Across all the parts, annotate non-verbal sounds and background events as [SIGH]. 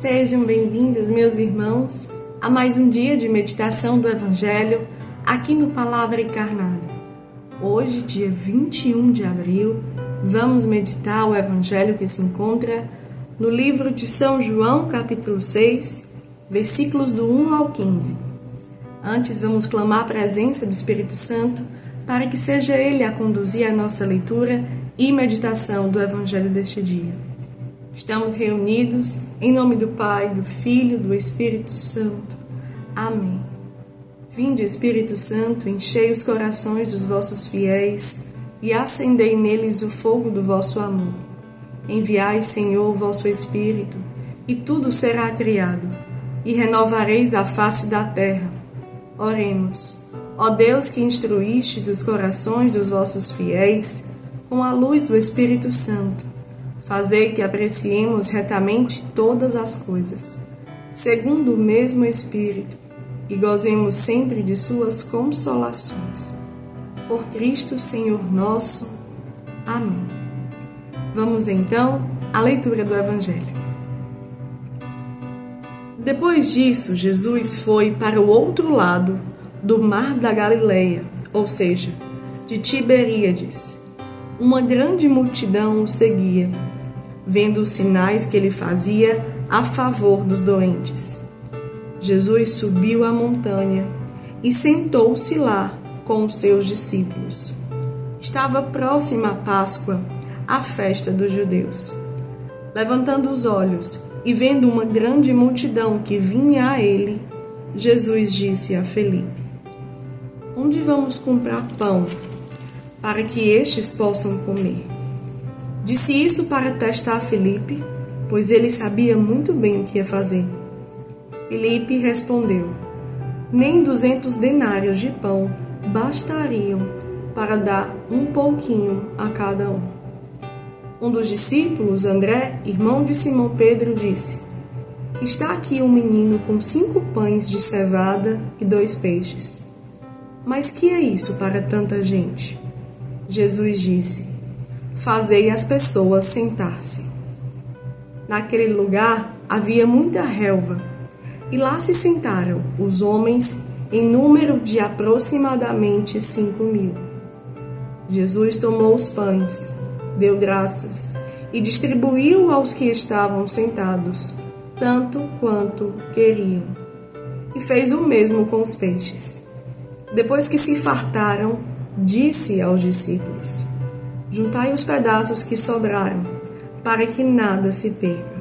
Sejam bem-vindos, meus irmãos, a mais um dia de meditação do Evangelho aqui no Palavra Encarnada. Hoje, dia 21 de abril, vamos meditar o Evangelho que se encontra no livro de São João, capítulo 6, versículos do 1 ao 15. Antes, vamos clamar a presença do Espírito Santo para que seja Ele a conduzir a nossa leitura e meditação do Evangelho deste dia. Estamos reunidos em nome do Pai, do Filho, do Espírito Santo. Amém. Vinde, Espírito Santo, enchei os corações dos vossos fiéis e acendei neles o fogo do vosso amor. Enviai, Senhor, o vosso Espírito, e tudo será criado, e renovareis a face da terra. Oremos. Ó Deus que instruístes os corações dos vossos fiéis com a luz do Espírito Santo, Fazei que apreciemos retamente todas as coisas, segundo o mesmo Espírito, e gozemos sempre de Suas consolações. Por Cristo Senhor nosso. Amém. Vamos então à leitura do Evangelho. Depois disso, Jesus foi para o outro lado do mar da Galileia, ou seja, de Tiberíades. Uma grande multidão o seguia vendo os sinais que ele fazia a favor dos doentes. Jesus subiu a montanha e sentou-se lá com os seus discípulos. Estava próxima a Páscoa, a festa dos judeus. Levantando os olhos e vendo uma grande multidão que vinha a ele, Jesus disse a Felipe: Onde vamos comprar pão para que estes possam comer? Disse isso para testar Felipe, pois ele sabia muito bem o que ia fazer. Felipe respondeu: Nem duzentos denários de pão bastariam para dar um pouquinho a cada um. Um dos discípulos, André, irmão de Simão Pedro, disse: Está aqui um menino com cinco pães de cevada e dois peixes. Mas que é isso para tanta gente? Jesus disse: fazei as pessoas sentar-se. Naquele lugar havia muita relva, e lá se sentaram os homens em número de aproximadamente cinco mil. Jesus tomou os pães, deu graças e distribuiu aos que estavam sentados, tanto quanto queriam. E fez o mesmo com os peixes. Depois que se fartaram, disse aos discípulos: Juntai os pedaços que sobraram, para que nada se perca.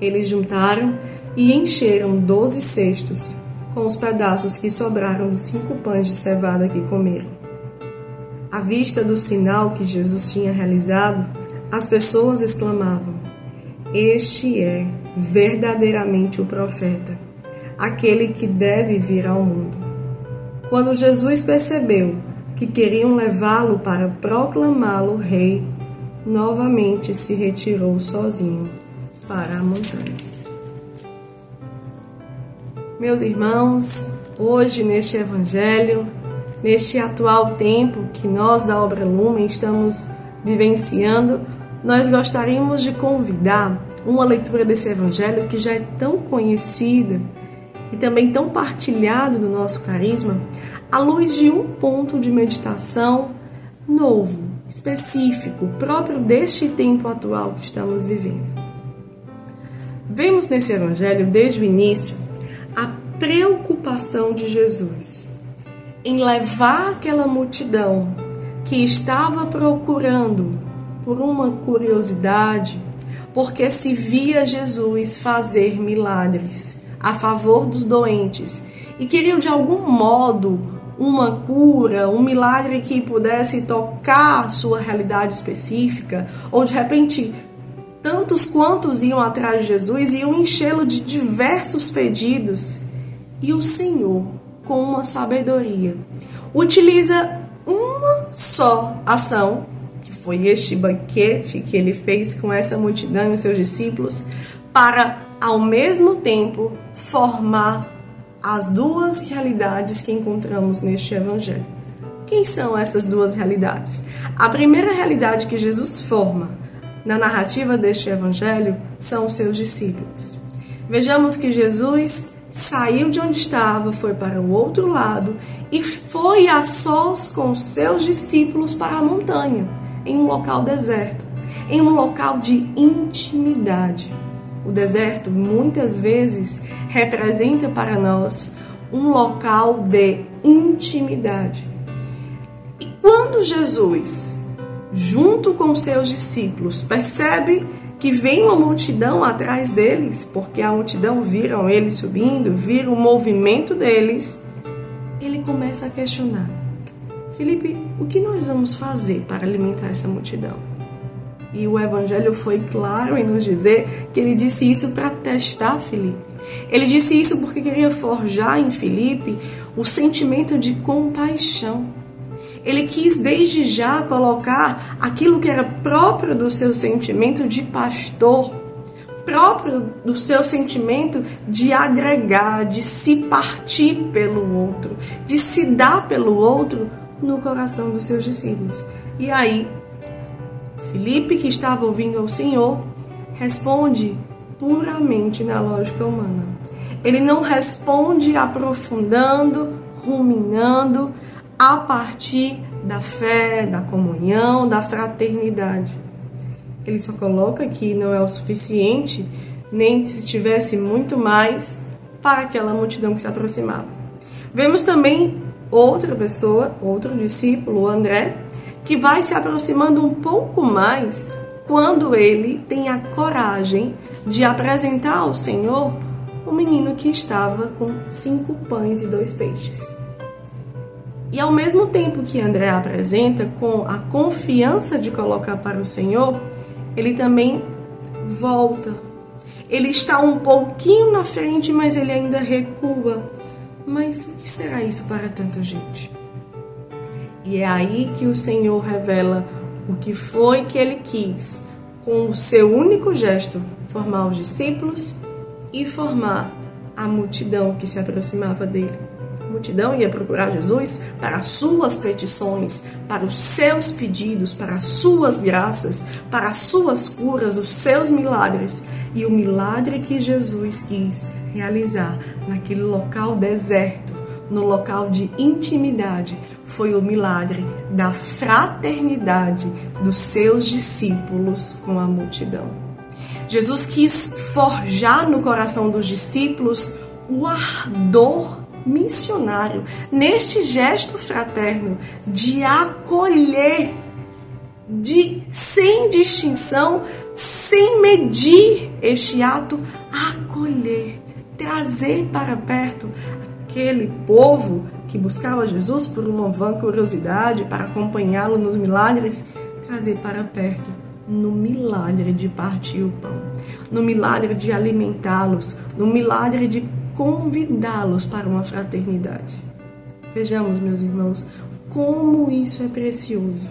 Eles juntaram e encheram doze cestos com os pedaços que sobraram dos cinco pães de cevada que comeram. À vista do sinal que Jesus tinha realizado, as pessoas exclamavam: Este é verdadeiramente o profeta, aquele que deve vir ao mundo. Quando Jesus percebeu que queriam levá-lo para proclamá-lo rei, novamente se retirou sozinho para a montanha. Meus irmãos, hoje neste Evangelho, neste atual tempo que nós da Obra Lumen estamos vivenciando, nós gostaríamos de convidar uma leitura desse Evangelho que já é tão conhecida e também tão partilhado do nosso carisma, à luz de um ponto de meditação novo, específico, próprio deste tempo atual que estamos vivendo. Vemos nesse evangelho, desde o início, a preocupação de Jesus em levar aquela multidão que estava procurando por uma curiosidade, porque se via Jesus fazer milagres a favor dos doentes e queriam de algum modo uma cura, um milagre que pudesse tocar a sua realidade específica, ou de repente tantos quantos iam atrás de Jesus iam enchê-lo de diversos pedidos. E o Senhor, com uma sabedoria, utiliza uma só ação, que foi este banquete que ele fez com essa multidão e os seus discípulos, para ao mesmo tempo formar as duas realidades que encontramos neste Evangelho. Quem são essas duas realidades? A primeira realidade que Jesus forma na narrativa deste evangelho são os seus discípulos. Vejamos que Jesus saiu de onde estava, foi para o outro lado e foi a sós com seus discípulos para a montanha, em um local deserto, em um local de intimidade. O deserto muitas vezes representa para nós um local de intimidade. E quando Jesus, junto com seus discípulos, percebe que vem uma multidão atrás deles, porque a multidão viram eles subindo, viram o movimento deles, ele começa a questionar: Felipe, o que nós vamos fazer para alimentar essa multidão? E o evangelho foi claro em nos dizer que ele disse isso para testar Felipe. Ele disse isso porque queria forjar em Felipe o sentimento de compaixão. Ele quis desde já colocar aquilo que era próprio do seu sentimento de pastor, próprio do seu sentimento de agregar, de se partir pelo outro, de se dar pelo outro no coração dos seus discípulos. E aí, Felipe, que estava ouvindo ao Senhor, responde puramente na lógica humana. Ele não responde aprofundando, ruminando a partir da fé, da comunhão, da fraternidade. Ele só coloca que não é o suficiente, nem se tivesse muito mais para aquela multidão que se aproximava. Vemos também outra pessoa, outro discípulo, André, que vai se aproximando um pouco mais quando ele tem a coragem de apresentar ao Senhor o menino que estava com cinco pães e dois peixes. E ao mesmo tempo que André apresenta com a confiança de colocar para o Senhor, ele também volta. Ele está um pouquinho na frente, mas ele ainda recua. Mas o que será isso para tanta gente? E é aí que o Senhor revela o que foi que ele quis, com o seu único gesto, formar os discípulos e formar a multidão que se aproximava dele. A multidão ia procurar Jesus para as suas petições, para os seus pedidos, para as suas graças, para as suas curas, os seus milagres. E o milagre que Jesus quis realizar naquele local deserto, no local de intimidade, foi o milagre da fraternidade dos seus discípulos com a multidão. Jesus quis forjar no coração dos discípulos o ardor missionário, neste gesto fraterno de acolher, de sem distinção, sem medir este ato, acolher, trazer para perto aquele povo que buscava Jesus por uma vã curiosidade para acompanhá-lo nos milagres, trazer para perto no milagre de partir o pão, no milagre de alimentá-los, no milagre de convidá-los para uma fraternidade. Vejamos, meus irmãos, como isso é precioso.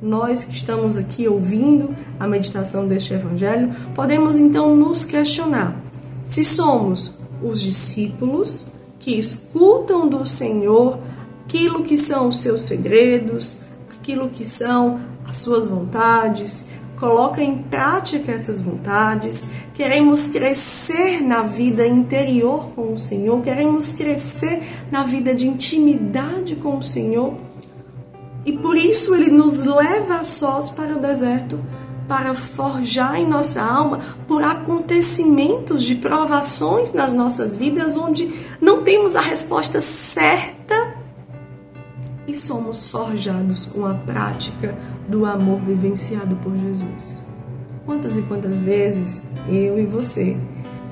Nós que estamos aqui ouvindo a meditação deste evangelho, podemos então nos questionar se somos os discípulos que escutam do Senhor aquilo que são os seus segredos, aquilo que são as suas vontades, coloca em prática essas vontades, queremos crescer na vida interior com o Senhor, queremos crescer na vida de intimidade com o Senhor. E por isso ele nos leva a sós para o deserto, para forjar em nossa alma por acontecimentos de provações nas nossas vidas onde não temos a resposta certa e somos forjados com a prática do amor vivenciado por Jesus. Quantas e quantas vezes eu e você,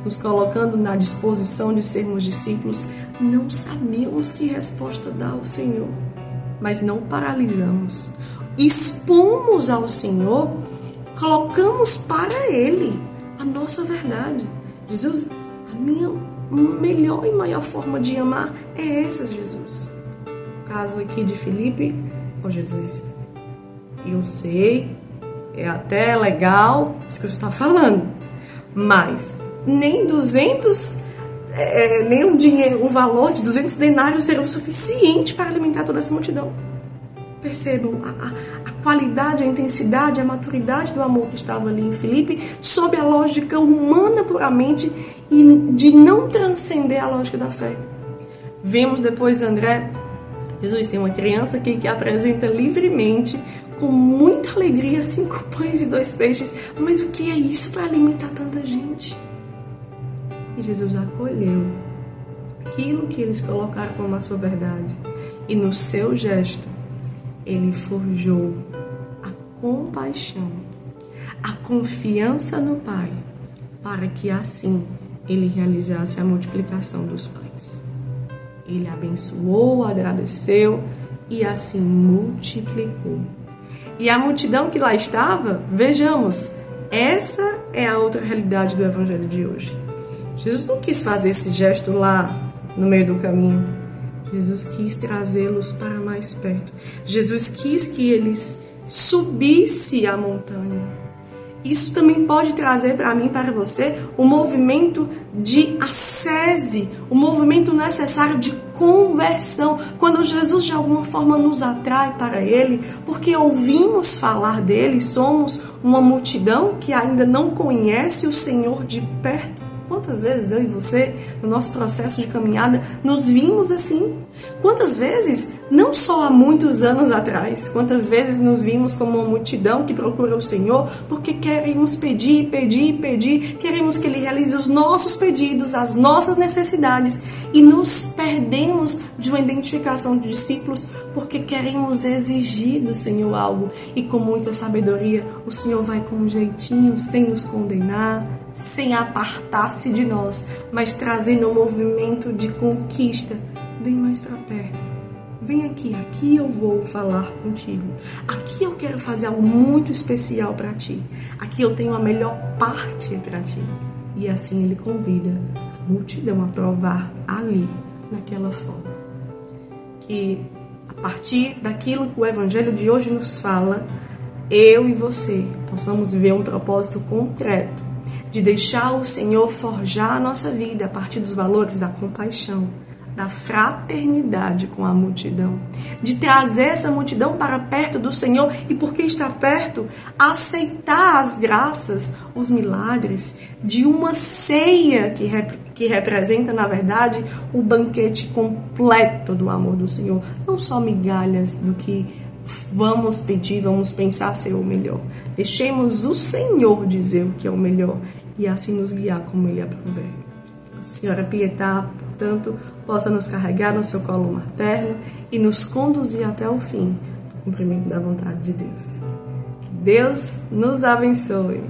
nos colocando na disposição de sermos discípulos, não sabíamos que resposta dar ao Senhor, mas não paralisamos. Expomos ao Senhor, colocamos para Ele a nossa verdade. Jesus, a minha melhor e maior forma de amar é essa, Jesus. O caso aqui de Felipe, ó Jesus, eu sei, é até legal isso que você está falando, mas nem 200, é, é, nem o dinheiro, o valor de 200 denários será o suficiente para alimentar toda essa multidão. Percebam a, a, qualidade, a intensidade, a maturidade do amor que estava ali em Filipe, sob a lógica humana puramente e de não transcender a lógica da fé. Vemos depois André, Jesus tem uma criança aqui que apresenta livremente, com muita alegria, cinco [LAUGHS] pães e dois peixes. Mas o que é isso para alimentar tanta gente? E Jesus acolheu aquilo que eles colocaram como a sua verdade. E no seu gesto, ele forjou a compaixão, a confiança no Pai, para que assim ele realizasse a multiplicação dos pães. Ele abençoou, agradeceu e assim multiplicou. E a multidão que lá estava, vejamos, essa é a outra realidade do evangelho de hoje. Jesus não quis fazer esse gesto lá no meio do caminho. Jesus quis trazê-los para mais perto. Jesus quis que eles subissem a montanha isso também pode trazer para mim, para você, o um movimento de ascese, o um movimento necessário de conversão. Quando Jesus de alguma forma nos atrai para Ele, porque ouvimos falar dele, somos uma multidão que ainda não conhece o Senhor de perto. Quantas vezes eu e você, no nosso processo de caminhada, nos vimos assim? Quantas vezes, não só há muitos anos atrás, quantas vezes nos vimos como uma multidão que procura o Senhor porque queremos pedir, pedir, pedir, queremos que Ele realize os nossos pedidos, as nossas necessidades e nos perdemos de uma identificação de discípulos porque queremos exigir do Senhor algo e com muita sabedoria o Senhor vai com um jeitinho, sem nos condenar sem apartar-se de nós, mas trazendo um movimento de conquista. Vem mais para perto. Vem aqui, aqui eu vou falar contigo. Aqui eu quero fazer algo muito especial para ti. Aqui eu tenho a melhor parte para ti. E assim ele convida a multidão a provar ali, naquela forma. Que a partir daquilo que o evangelho de hoje nos fala, eu e você possamos viver um propósito concreto de deixar o Senhor forjar a nossa vida a partir dos valores da compaixão, da fraternidade com a multidão, de trazer essa multidão para perto do Senhor e, porque está perto, aceitar as graças, os milagres de uma ceia que, rep que representa, na verdade, o banquete completo do amor do Senhor, não só migalhas do que vamos pedir, vamos pensar ser o melhor. Deixemos o Senhor dizer o que é o melhor e assim nos guiar como Ele aprover. Senhora Pietá, portanto, possa nos carregar no seu colo materno e nos conduzir até o fim do cumprimento da vontade de Deus. Que Deus nos abençoe.